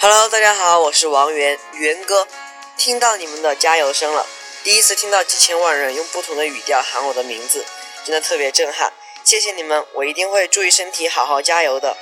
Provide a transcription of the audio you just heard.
Hello，大家好，我是王源源哥，听到你们的加油声了。第一次听到几千万人用不同的语调喊我的名字，真的特别震撼。谢谢你们，我一定会注意身体，好好加油的。